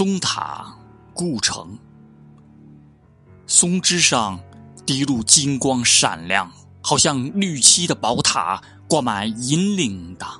松塔故城。松枝上滴露金光闪亮好像绿漆的宝塔挂满银铃铛